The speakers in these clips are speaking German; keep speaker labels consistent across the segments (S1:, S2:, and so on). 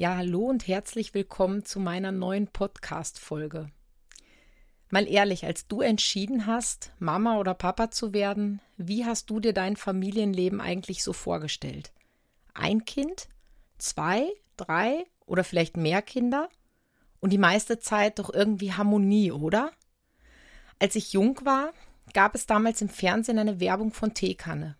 S1: Ja, hallo und herzlich willkommen zu meiner neuen Podcast-Folge. Mal ehrlich, als du entschieden hast, Mama oder Papa zu werden, wie hast du dir dein Familienleben eigentlich so vorgestellt? Ein Kind? Zwei? Drei? Oder vielleicht mehr Kinder? Und die meiste Zeit doch irgendwie Harmonie, oder? Als ich jung war, gab es damals im Fernsehen eine Werbung von Teekanne.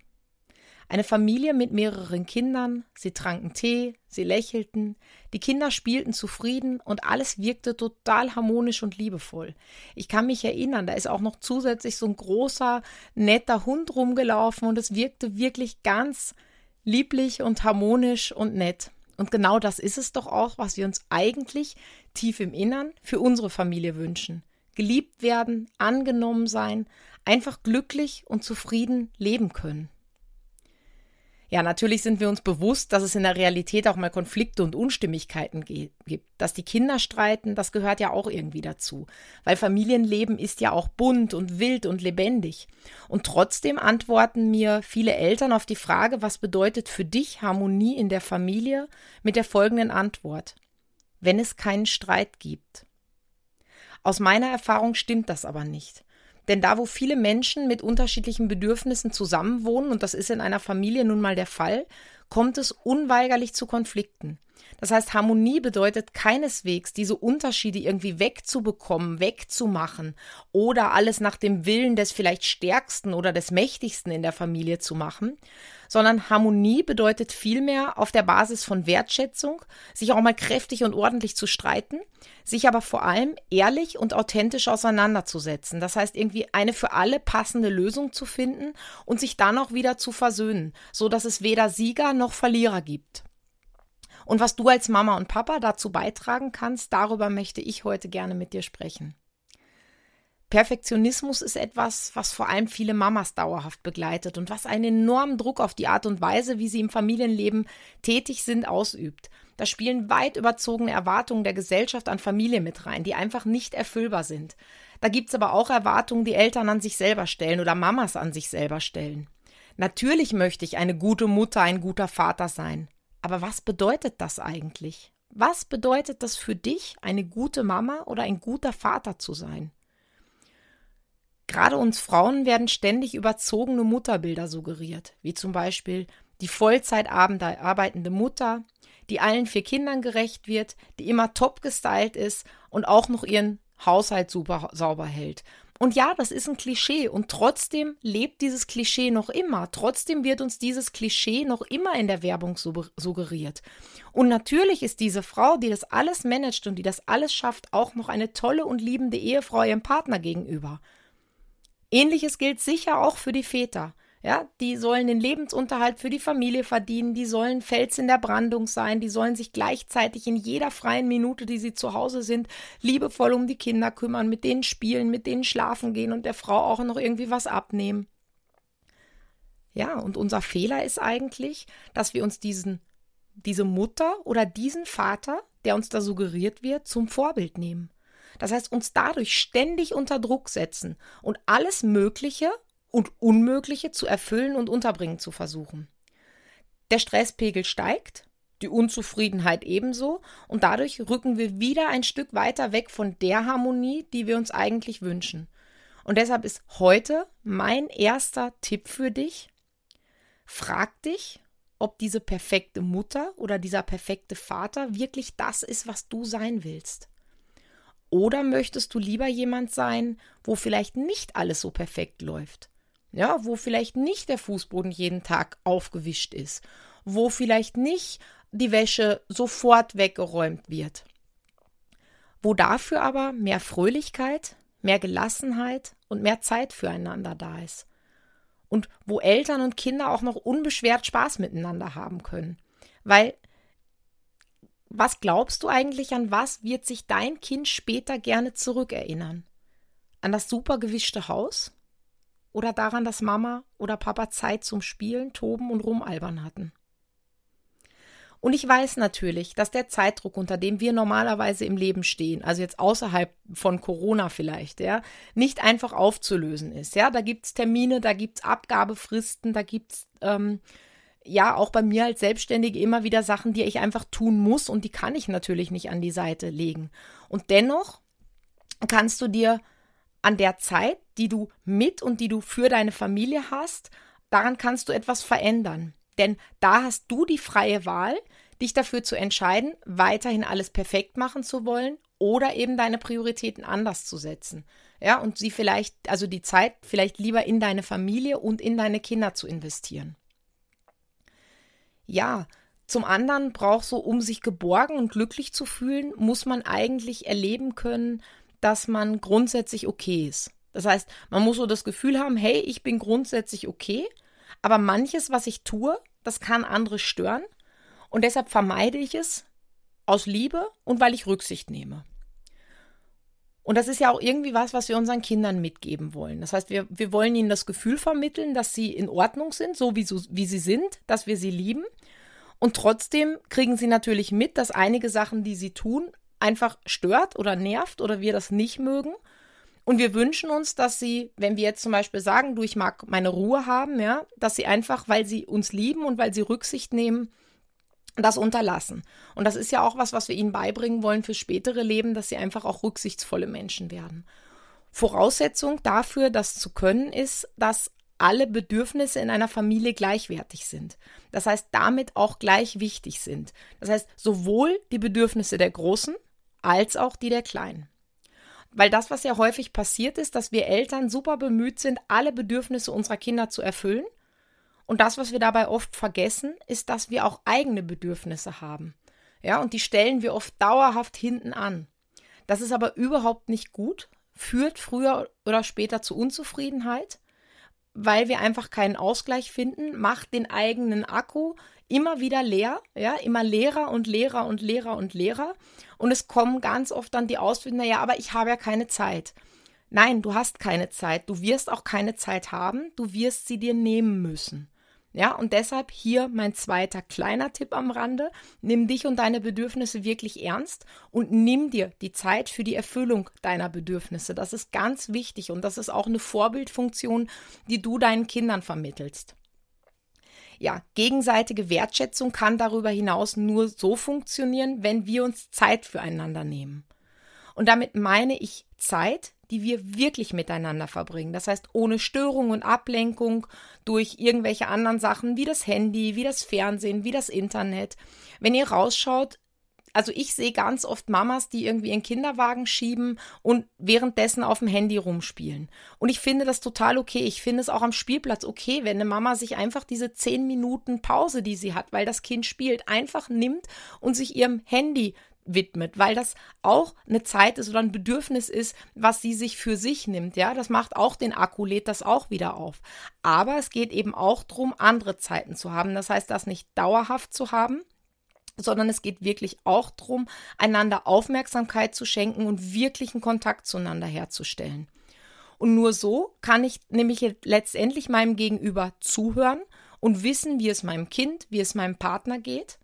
S1: Eine Familie mit mehreren Kindern, sie tranken Tee, sie lächelten, die Kinder spielten zufrieden und alles wirkte total harmonisch und liebevoll. Ich kann mich erinnern, da ist auch noch zusätzlich so ein großer, netter Hund rumgelaufen und es wirkte wirklich ganz lieblich und harmonisch und nett. Und genau das ist es doch auch, was wir uns eigentlich tief im Innern für unsere Familie wünschen. Geliebt werden, angenommen sein, einfach glücklich und zufrieden leben können. Ja, natürlich sind wir uns bewusst, dass es in der Realität auch mal Konflikte und Unstimmigkeiten gibt. Dass die Kinder streiten, das gehört ja auch irgendwie dazu. Weil Familienleben ist ja auch bunt und wild und lebendig. Und trotzdem antworten mir viele Eltern auf die Frage, was bedeutet für dich Harmonie in der Familie, mit der folgenden Antwort. Wenn es keinen Streit gibt. Aus meiner Erfahrung stimmt das aber nicht. Denn da, wo viele Menschen mit unterschiedlichen Bedürfnissen zusammenwohnen, und das ist in einer Familie nun mal der Fall, kommt es unweigerlich zu Konflikten. Das heißt, Harmonie bedeutet keineswegs, diese Unterschiede irgendwie wegzubekommen, wegzumachen oder alles nach dem Willen des vielleicht Stärksten oder des Mächtigsten in der Familie zu machen, sondern Harmonie bedeutet vielmehr auf der Basis von Wertschätzung, sich auch mal kräftig und ordentlich zu streiten, sich aber vor allem ehrlich und authentisch auseinanderzusetzen. Das heißt, irgendwie eine für alle passende Lösung zu finden und sich dann auch wieder zu versöhnen, so dass es weder Sieger noch Verlierer gibt. Und was du als Mama und Papa dazu beitragen kannst, darüber möchte ich heute gerne mit dir sprechen. Perfektionismus ist etwas, was vor allem viele Mamas dauerhaft begleitet und was einen enormen Druck auf die Art und Weise, wie sie im Familienleben tätig sind, ausübt. Da spielen weit überzogene Erwartungen der Gesellschaft an Familie mit rein, die einfach nicht erfüllbar sind. Da gibt's aber auch Erwartungen, die Eltern an sich selber stellen oder Mamas an sich selber stellen. Natürlich möchte ich eine gute Mutter, ein guter Vater sein. Aber was bedeutet das eigentlich? Was bedeutet das für dich, eine gute Mama oder ein guter Vater zu sein? Gerade uns Frauen werden ständig überzogene Mutterbilder suggeriert, wie zum Beispiel die Vollzeit arbeitende Mutter, die allen vier Kindern gerecht wird, die immer top gestylt ist und auch noch ihren Haushalt super sauber hält. Und ja, das ist ein Klischee und trotzdem lebt dieses Klischee noch immer. Trotzdem wird uns dieses Klischee noch immer in der Werbung suggeriert. Und natürlich ist diese Frau, die das alles managt und die das alles schafft, auch noch eine tolle und liebende Ehefrau ihrem Partner gegenüber. Ähnliches gilt sicher auch für die Väter. Ja, die sollen den Lebensunterhalt für die Familie verdienen, die sollen Fels in der Brandung sein, die sollen sich gleichzeitig in jeder freien Minute, die sie zu Hause sind, liebevoll um die Kinder kümmern, mit denen spielen, mit denen schlafen gehen und der Frau auch noch irgendwie was abnehmen. Ja, und unser Fehler ist eigentlich, dass wir uns diesen, diese Mutter oder diesen Vater, der uns da suggeriert wird, zum Vorbild nehmen. Das heißt, uns dadurch ständig unter Druck setzen und alles Mögliche und Unmögliche zu erfüllen und unterbringen zu versuchen. Der Stresspegel steigt, die Unzufriedenheit ebenso, und dadurch rücken wir wieder ein Stück weiter weg von der Harmonie, die wir uns eigentlich wünschen. Und deshalb ist heute mein erster Tipp für dich, frag dich, ob diese perfekte Mutter oder dieser perfekte Vater wirklich das ist, was du sein willst. Oder möchtest du lieber jemand sein, wo vielleicht nicht alles so perfekt läuft? Ja, wo vielleicht nicht der Fußboden jeden Tag aufgewischt ist, wo vielleicht nicht die Wäsche sofort weggeräumt wird. Wo dafür aber mehr Fröhlichkeit, mehr Gelassenheit und mehr Zeit füreinander da ist. Und wo Eltern und Kinder auch noch unbeschwert Spaß miteinander haben können. Weil was glaubst du eigentlich, an was wird sich dein Kind später gerne zurückerinnern? An das super gewischte Haus? Oder daran, dass Mama oder Papa Zeit zum Spielen, Toben und Rumalbern hatten? Und ich weiß natürlich, dass der Zeitdruck, unter dem wir normalerweise im Leben stehen, also jetzt außerhalb von Corona vielleicht, ja, nicht einfach aufzulösen ist. Ja, da gibt's Termine, da gibt's Abgabefristen, da gibt's ähm, ja auch bei mir als Selbstständige immer wieder Sachen, die ich einfach tun muss und die kann ich natürlich nicht an die Seite legen. Und dennoch kannst du dir an der Zeit, die du mit und die du für deine Familie hast, daran kannst du etwas verändern. Denn da hast du die freie Wahl, dich dafür zu entscheiden, weiterhin alles perfekt machen zu wollen oder eben deine Prioritäten anders zu setzen. Ja, und sie vielleicht, also die Zeit vielleicht lieber in deine Familie und in deine Kinder zu investieren. Ja, zum anderen brauchst du, um sich geborgen und glücklich zu fühlen, muss man eigentlich erleben können, dass man grundsätzlich okay ist. Das heißt, man muss so das Gefühl haben, hey, ich bin grundsätzlich okay, aber manches, was ich tue, das kann andere stören und deshalb vermeide ich es aus Liebe und weil ich Rücksicht nehme. Und das ist ja auch irgendwie was, was wir unseren Kindern mitgeben wollen. Das heißt, wir, wir wollen ihnen das Gefühl vermitteln, dass sie in Ordnung sind, so wie, so wie sie sind, dass wir sie lieben. Und trotzdem kriegen sie natürlich mit, dass einige Sachen, die sie tun, einfach stört oder nervt oder wir das nicht mögen. Und wir wünschen uns, dass sie, wenn wir jetzt zum Beispiel sagen, du, ich mag meine Ruhe haben, ja, dass sie einfach, weil sie uns lieben und weil sie Rücksicht nehmen, das unterlassen. Und das ist ja auch was, was wir ihnen beibringen wollen für spätere Leben, dass sie einfach auch rücksichtsvolle Menschen werden. Voraussetzung dafür, das zu können, ist, dass alle Bedürfnisse in einer Familie gleichwertig sind. Das heißt, damit auch gleich wichtig sind. Das heißt, sowohl die Bedürfnisse der Großen als auch die der Kleinen. Weil das, was ja häufig passiert ist, dass wir Eltern super bemüht sind, alle Bedürfnisse unserer Kinder zu erfüllen. Und das, was wir dabei oft vergessen, ist, dass wir auch eigene Bedürfnisse haben. Ja, und die stellen wir oft dauerhaft hinten an. Das ist aber überhaupt nicht gut, führt früher oder später zu Unzufriedenheit, weil wir einfach keinen Ausgleich finden, macht den eigenen Akku immer wieder leer, ja, immer leerer und leerer und leerer und leerer. Und es kommen ganz oft dann die Auswirkungen, naja, aber ich habe ja keine Zeit. Nein, du hast keine Zeit. Du wirst auch keine Zeit haben. Du wirst sie dir nehmen müssen. Ja, und deshalb hier mein zweiter kleiner Tipp am Rande. Nimm dich und deine Bedürfnisse wirklich ernst und nimm dir die Zeit für die Erfüllung deiner Bedürfnisse. Das ist ganz wichtig und das ist auch eine Vorbildfunktion, die du deinen Kindern vermittelst ja, gegenseitige Wertschätzung kann darüber hinaus nur so funktionieren, wenn wir uns Zeit füreinander nehmen. Und damit meine ich Zeit, die wir wirklich miteinander verbringen. Das heißt, ohne Störung und Ablenkung durch irgendwelche anderen Sachen wie das Handy, wie das Fernsehen, wie das Internet. Wenn ihr rausschaut, also ich sehe ganz oft Mamas, die irgendwie ihren Kinderwagen schieben und währenddessen auf dem Handy rumspielen. Und ich finde das total okay. Ich finde es auch am Spielplatz okay, wenn eine Mama sich einfach diese zehn Minuten Pause, die sie hat, weil das Kind spielt, einfach nimmt und sich ihrem Handy widmet, weil das auch eine Zeit ist oder ein Bedürfnis ist, was sie sich für sich nimmt. Ja, das macht auch den Akku, lädt das auch wieder auf. Aber es geht eben auch darum, andere Zeiten zu haben. Das heißt, das nicht dauerhaft zu haben, sondern es geht wirklich auch darum, einander Aufmerksamkeit zu schenken und wirklichen Kontakt zueinander herzustellen. Und nur so kann ich nämlich letztendlich meinem Gegenüber zuhören und wissen, wie es meinem Kind, wie es meinem Partner geht,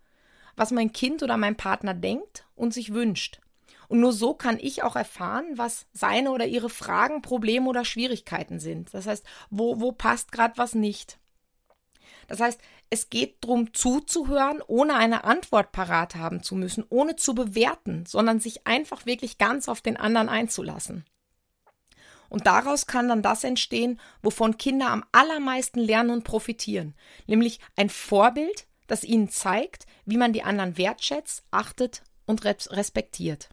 S1: was mein Kind oder mein Partner denkt und sich wünscht. Und nur so kann ich auch erfahren, was seine oder ihre Fragen, Probleme oder Schwierigkeiten sind. Das heißt, wo, wo passt gerade was nicht. Das heißt, es geht darum zuzuhören, ohne eine Antwort parat haben zu müssen, ohne zu bewerten, sondern sich einfach wirklich ganz auf den anderen einzulassen. Und daraus kann dann das entstehen, wovon Kinder am allermeisten lernen und profitieren, nämlich ein Vorbild, das ihnen zeigt, wie man die anderen wertschätzt, achtet und respektiert.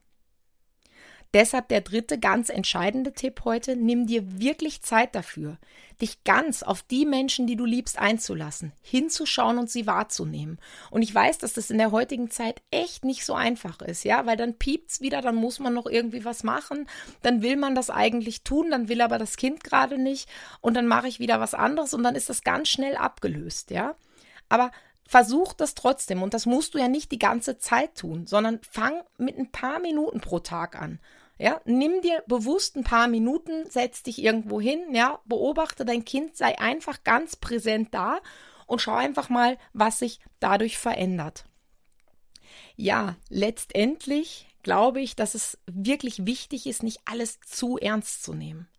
S1: Deshalb der dritte ganz entscheidende Tipp heute, nimm dir wirklich Zeit dafür, dich ganz auf die Menschen, die du liebst, einzulassen, hinzuschauen und sie wahrzunehmen. Und ich weiß, dass das in der heutigen Zeit echt nicht so einfach ist, ja, weil dann piept's wieder, dann muss man noch irgendwie was machen, dann will man das eigentlich tun, dann will aber das Kind gerade nicht und dann mache ich wieder was anderes und dann ist das ganz schnell abgelöst, ja. Aber versuch das trotzdem. Und das musst du ja nicht die ganze Zeit tun, sondern fang mit ein paar Minuten pro Tag an. Ja, nimm dir bewusst ein paar Minuten, setz dich irgendwo hin, ja, beobachte dein Kind, sei einfach ganz präsent da und schau einfach mal, was sich dadurch verändert. Ja, letztendlich glaube ich, dass es wirklich wichtig ist, nicht alles zu ernst zu nehmen.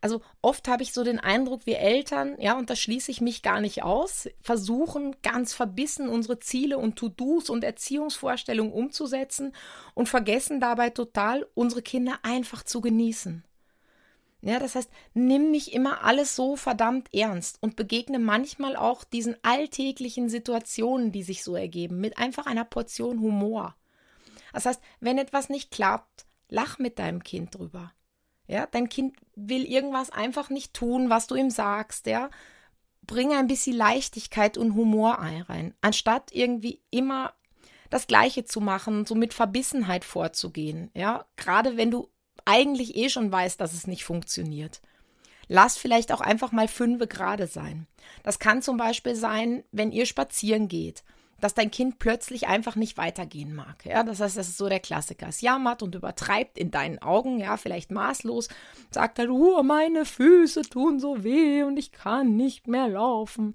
S1: Also oft habe ich so den Eindruck, wir Eltern, ja, und da schließe ich mich gar nicht aus, versuchen ganz verbissen unsere Ziele und To-Dos und Erziehungsvorstellungen umzusetzen und vergessen dabei total, unsere Kinder einfach zu genießen. Ja, das heißt, nimm nicht immer alles so verdammt ernst und begegne manchmal auch diesen alltäglichen Situationen, die sich so ergeben, mit einfach einer Portion Humor. Das heißt, wenn etwas nicht klappt, lach mit deinem Kind drüber. Ja, dein Kind will irgendwas einfach nicht tun, was du ihm sagst, ja. Bring ein bisschen Leichtigkeit und Humor rein, anstatt irgendwie immer das Gleiche zu machen, so mit Verbissenheit vorzugehen, ja. Gerade wenn du eigentlich eh schon weißt, dass es nicht funktioniert. Lass vielleicht auch einfach mal fünfe gerade sein. Das kann zum Beispiel sein, wenn ihr spazieren geht dass dein Kind plötzlich einfach nicht weitergehen mag. Ja, das heißt, das ist so der Klassiker. Es jammert und übertreibt in deinen Augen, ja, vielleicht maßlos, sagt halt, oh, meine Füße tun so weh und ich kann nicht mehr laufen.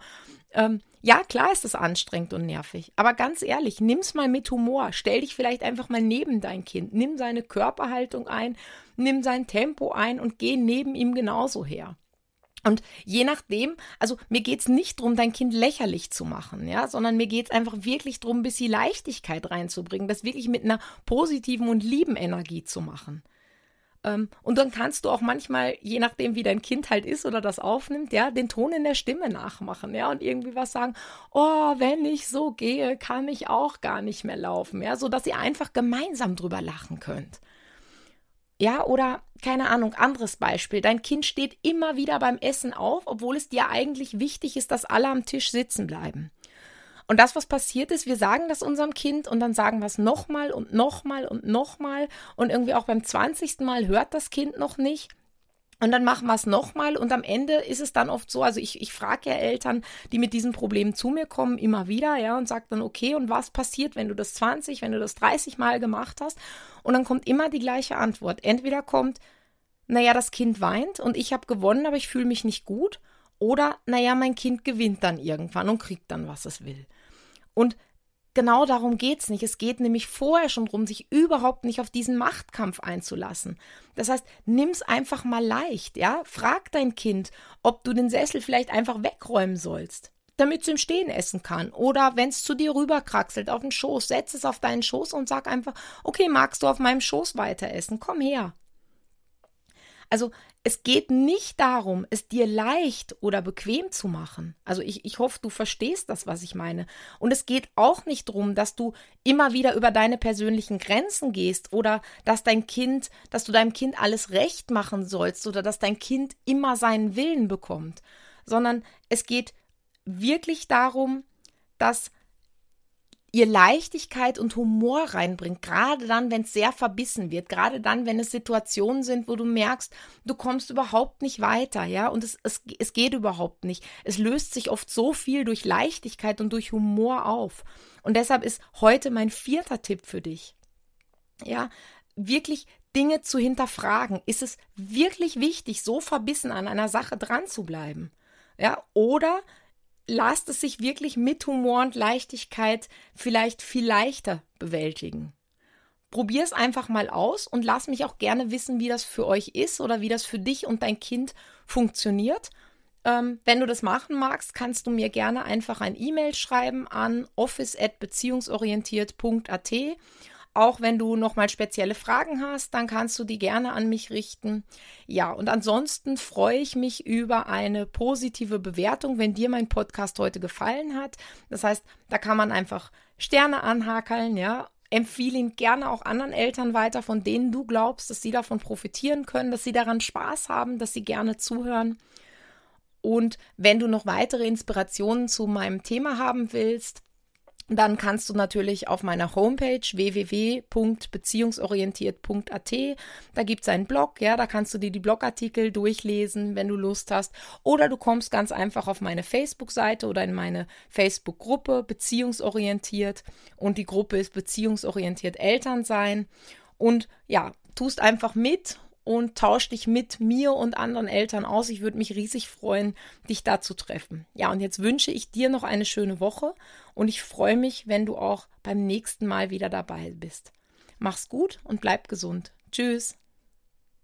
S1: Ähm, ja, klar ist das anstrengend und nervig, aber ganz ehrlich, nimm's mal mit Humor. Stell dich vielleicht einfach mal neben dein Kind, nimm seine Körperhaltung ein, nimm sein Tempo ein und geh neben ihm genauso her. Und je nachdem, also mir geht es nicht darum, dein Kind lächerlich zu machen, ja, sondern mir geht es einfach wirklich darum, ein bisschen Leichtigkeit reinzubringen, das wirklich mit einer positiven und lieben Energie zu machen. Ähm, und dann kannst du auch manchmal, je nachdem, wie dein Kind halt ist oder das aufnimmt, ja, den Ton in der Stimme nachmachen, ja, und irgendwie was sagen, oh, wenn ich so gehe, kann ich auch gar nicht mehr laufen, ja, so dass ihr einfach gemeinsam drüber lachen könnt. Ja, oder keine Ahnung, anderes Beispiel. Dein Kind steht immer wieder beim Essen auf, obwohl es dir eigentlich wichtig ist, dass alle am Tisch sitzen bleiben. Und das, was passiert ist, wir sagen das unserem Kind und dann sagen wir es nochmal und nochmal und nochmal und irgendwie auch beim zwanzigsten Mal hört das Kind noch nicht. Und dann machen wir es nochmal und am Ende ist es dann oft so, also ich, ich frage ja Eltern, die mit diesen Problemen zu mir kommen, immer wieder, ja, und sage dann, okay, und was passiert, wenn du das 20, wenn du das 30 Mal gemacht hast? Und dann kommt immer die gleiche Antwort. Entweder kommt, naja, das Kind weint und ich habe gewonnen, aber ich fühle mich nicht gut. Oder, naja, mein Kind gewinnt dann irgendwann und kriegt dann, was es will. Und genau darum geht's nicht. Es geht nämlich vorher schon darum, sich überhaupt nicht auf diesen Machtkampf einzulassen. Das heißt, nimm's einfach mal leicht, ja? Frag dein Kind, ob du den Sessel vielleicht einfach wegräumen sollst, damit es im Stehen essen kann. Oder wenn es zu dir rüberkraxelt auf den Schoß, setz es auf deinen Schoß und sag einfach, okay, magst du auf meinem Schoß weiter essen? Komm her. Also es geht nicht darum, es dir leicht oder bequem zu machen. Also ich, ich hoffe, du verstehst das, was ich meine. Und es geht auch nicht darum, dass du immer wieder über deine persönlichen Grenzen gehst oder dass dein Kind, dass du deinem Kind alles recht machen sollst oder dass dein Kind immer seinen Willen bekommt, sondern es geht wirklich darum, dass ihr Leichtigkeit und Humor reinbringt, gerade dann, wenn es sehr verbissen wird, gerade dann, wenn es Situationen sind, wo du merkst, du kommst überhaupt nicht weiter, ja, und es, es, es geht überhaupt nicht. Es löst sich oft so viel durch Leichtigkeit und durch Humor auf. Und deshalb ist heute mein vierter Tipp für dich. Ja, wirklich Dinge zu hinterfragen. Ist es wirklich wichtig, so verbissen an einer Sache dran zu bleiben? Ja, oder lasst es sich wirklich mit Humor und Leichtigkeit vielleicht viel leichter bewältigen. Probier es einfach mal aus und lass mich auch gerne wissen, wie das für euch ist oder wie das für dich und dein Kind funktioniert. Ähm, wenn du das machen magst, kannst du mir gerne einfach ein E-Mail schreiben an office@beziehungsorientiert.at auch wenn du nochmal spezielle Fragen hast, dann kannst du die gerne an mich richten. Ja, und ansonsten freue ich mich über eine positive Bewertung, wenn dir mein Podcast heute gefallen hat. Das heißt, da kann man einfach Sterne anhakeln, ja. Empfehle ihn gerne auch anderen Eltern weiter, von denen du glaubst, dass sie davon profitieren können, dass sie daran Spaß haben, dass sie gerne zuhören. Und wenn du noch weitere Inspirationen zu meinem Thema haben willst, dann kannst du natürlich auf meiner Homepage www.beziehungsorientiert.at, da gibt es einen Blog, ja, da kannst du dir die Blogartikel durchlesen, wenn du Lust hast. Oder du kommst ganz einfach auf meine Facebook-Seite oder in meine Facebook-Gruppe Beziehungsorientiert und die Gruppe ist Beziehungsorientiert Elternsein. Und ja, tust einfach mit und tausch dich mit mir und anderen Eltern aus. Ich würde mich riesig freuen, dich da zu treffen. Ja, und jetzt wünsche ich dir noch eine schöne Woche und ich freue mich, wenn du auch beim nächsten Mal wieder dabei bist. Mach's gut und bleib gesund. Tschüss.